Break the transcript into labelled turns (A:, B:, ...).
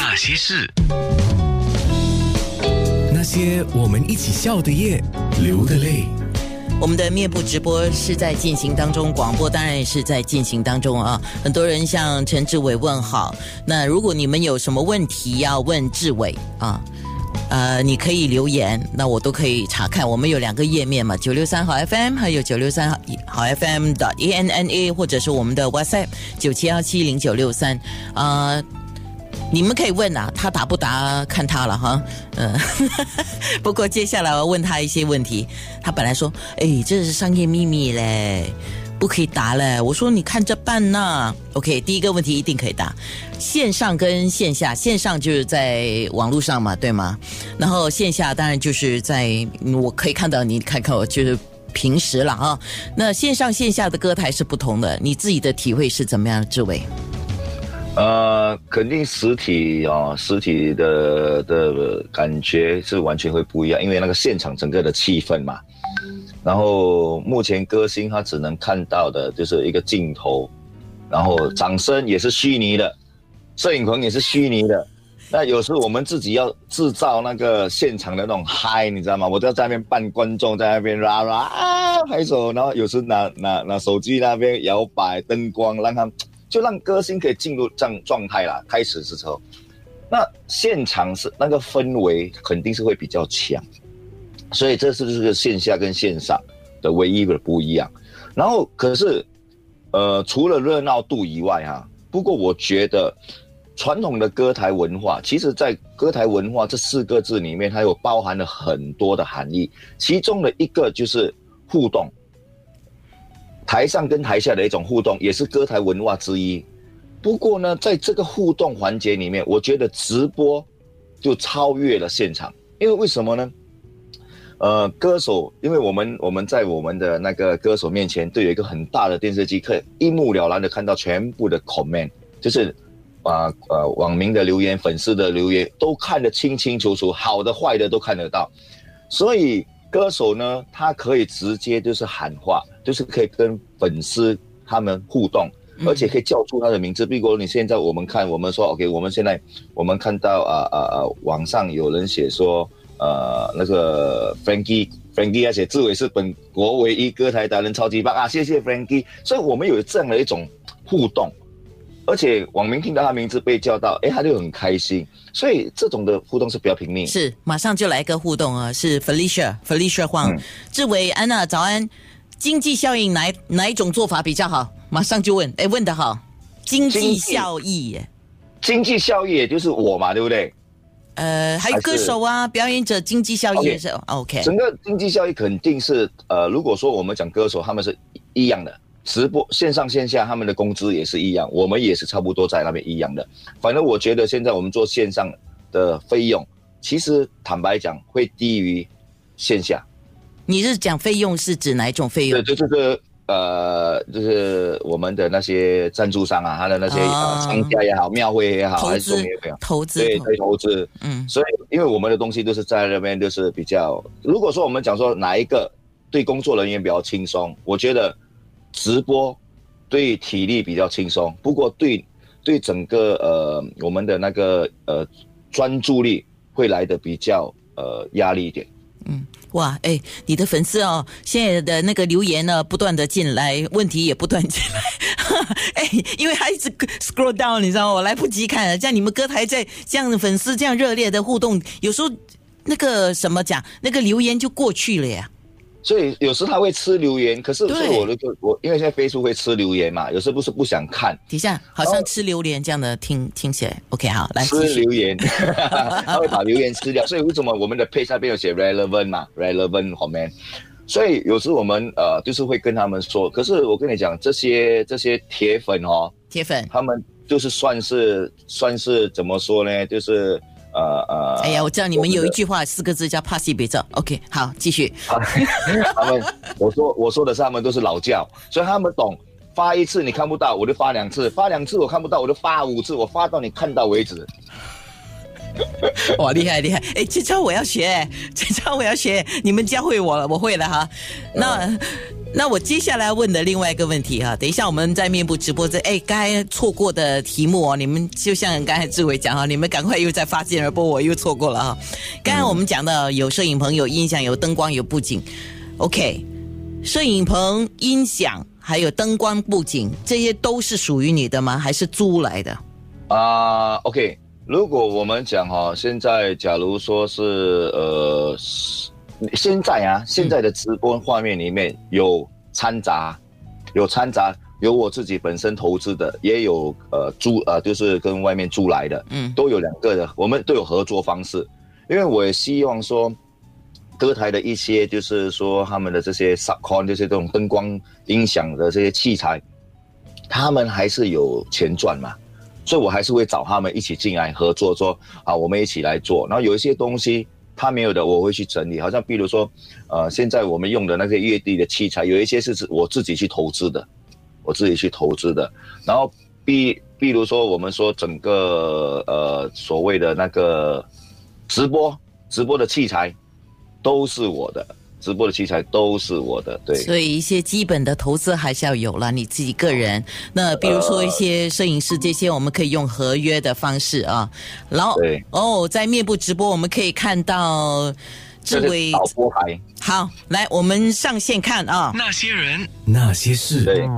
A: 那些事，
B: 那些我们一起笑的夜，流的泪。
C: 我们的面部直播是在进行当中，广播当然也是在进行当中啊。很多人向陈志伟问好，那如果你们有什么问题要问志伟啊，呃，你可以留言，那我都可以查看。我们有两个页面嘛，九六三好 FM，还有九六三好 FM 的 E N N A，或者是我们的 WhatsApp 九七幺七零九六三啊。你们可以问啊，他答不答看他了哈。嗯，不过接下来我问他一些问题。他本来说：“哎，这是商业秘密嘞，不可以答嘞。”我说：“你看着办呐。”OK，第一个问题一定可以答。线上跟线下，线上就是在网络上嘛，对吗？然后线下当然就是在我可以看到你看看我就是平时了啊。那线上线下的歌台是不同的，你自己的体会是怎么样，志伟？
D: 呃，肯定实体啊，实体的的感觉是完全会不一样，因为那个现场整个的气氛嘛。然后目前歌星他只能看到的就是一个镜头，然后掌声也是虚拟的，摄影棚也是虚拟的。那有时候我们自己要制造那个现场的那种嗨，你知道吗？我都要在那边扮观众，在那边啦啦啊拍手，然后有时拿拿拿手机那边摇摆灯光，让他。就让歌星可以进入这样状态啦。开始的时候，那现场是那个氛围肯定是会比较强，所以这是这个线下跟线上的唯一的不一样。然后可是，呃，除了热闹度以外哈，不过我觉得传统的歌台文化，其实在歌台文化这四个字里面，它有包含了很多的含义，其中的一个就是互动。台上跟台下的一种互动，也是歌台文化之一。不过呢，在这个互动环节里面，我觉得直播就超越了现场。因为为什么呢？呃，歌手，因为我们我们在我们的那个歌手面前，都有一个很大的电视机，可以一目了然的看到全部的 comment，就是啊呃网民的留言、粉丝的留言，都看得清清楚楚，好的坏的都看得到。所以。歌手呢，他可以直接就是喊话，就是可以跟粉丝他们互动，而且可以叫出他的名字。比如你现在我们看，我们说 OK，我们现在我们看到啊啊啊，网上有人写说，呃，那个 Frankie Frankie 而且志伟是本国唯一歌台达人，超级棒啊！谢谢 Frankie。所以我们有这样的一种互动。而且网民听到他名字被叫到，哎，他就很开心。所以这种的互动是比较平密。
C: 是，马上就来一个互动啊！是 Felicia，Felicia 黄志伟安娜早安。经济效益哪哪一种做法比较好？马上就问，哎，问的好。经济效益，
D: 经济效益也就是我嘛，对不对？
C: 呃，还有歌手啊，表演者经济效益也是 OK。
D: 整个经济效益肯定是呃，如果说我们讲歌手，他们是一样的。直播线上线下，他们的工资也是一样，我们也是差不多在那边一样的。反正我觉得现在我们做线上的费用，其实坦白讲会低于线下。
C: 你是讲费用是指哪一种费用？
D: 对，就是呃，就是我们的那些赞助商啊，他的那些商家也好，庙会也好，还是
C: 投资，
D: 对，可以投资。嗯，所以因为我们的东西都是在那边，就是比较。如果说我们讲说哪一个对工作人员比较轻松，我觉得。直播对体力比较轻松，不过对对整个呃我们的那个呃专注力会来的比较呃压力一点。
C: 嗯，哇，哎，你的粉丝哦，现在的那个留言呢不断的进来，问题也不断进来，哎，因为他一直 scroll down，你知道吗？我来不及看，像你们歌台在这样粉丝这样热烈的互动，有时候那个什么讲，那个留言就过去了呀。
D: 所以有时他会吃留言，可是是我的个我，因为现在飞书会吃留言嘛，有时不是不想看。
C: 底下好像吃榴莲这样的，听听起来 OK 好，来
D: 吃留言，他会把留言吃掉。所以为什么我们的配上边有写 relevant 嘛，relevant 后面，所以有时我们呃就是会跟他们说，可是我跟你讲，这些这些铁粉哦，
C: 铁粉，
D: 他们就是算是算是怎么说呢，就是。呃呃，
C: 哎呀，我知道你们有一句话，四个字叫“怕西别走”。OK，好，继续。
D: 他们，我说我说的是他们都是老教，所以他们懂。发一次你看不到，我就发两次；发两次我看不到，我就发五次。我发到你看到为止。
C: 哇，厉害厉害！哎，这招我要学，这招我要学。你们教会我了，我会了哈。那那我接下来问的另外一个问题哈，等一下我们在面部直播这，哎，刚才错过的题目哦，你们就像刚才志伟讲哈，你们赶快又在发现而播，我又错过了哈。刚才我们讲到有摄影棚、有音响、有灯光、有布景，OK，摄影棚、音响还有灯光、布景，这些都是属于你的吗？还是租来的？
D: 啊，OK，如果我们讲哈，现在假如说是呃，现在啊，现在的直播画面里面有掺杂，有掺杂，有我自己本身投资的，也有呃租呃，就是跟外面租来的，嗯，都有两个的，我们都有合作方式，因为我也希望说，歌台的一些就是说他们的这些 subcon 这些这种灯光音响的这些器材，他们还是有钱赚嘛。所以，我还是会找他们一起进来合作，说啊，我们一起来做。然后有一些东西他没有的，我会去整理。好像比如说，呃，现在我们用的那些乐地的器材，有一些是我自己去投资的，我自己去投资的。然后，比比如说，我们说整个呃所谓的那个直播直播的器材，都是我的。直播的器材都是我的，对，
C: 所以一些基本的投资还是要有了。你自己个人，那比如说一些摄影师这些，我们可以用合约的方式啊。然后哦，在面部直播我们可以看到
D: 志伟导播台。
C: 好，来我们上线看啊。
B: 那些人，那些事。
D: 对。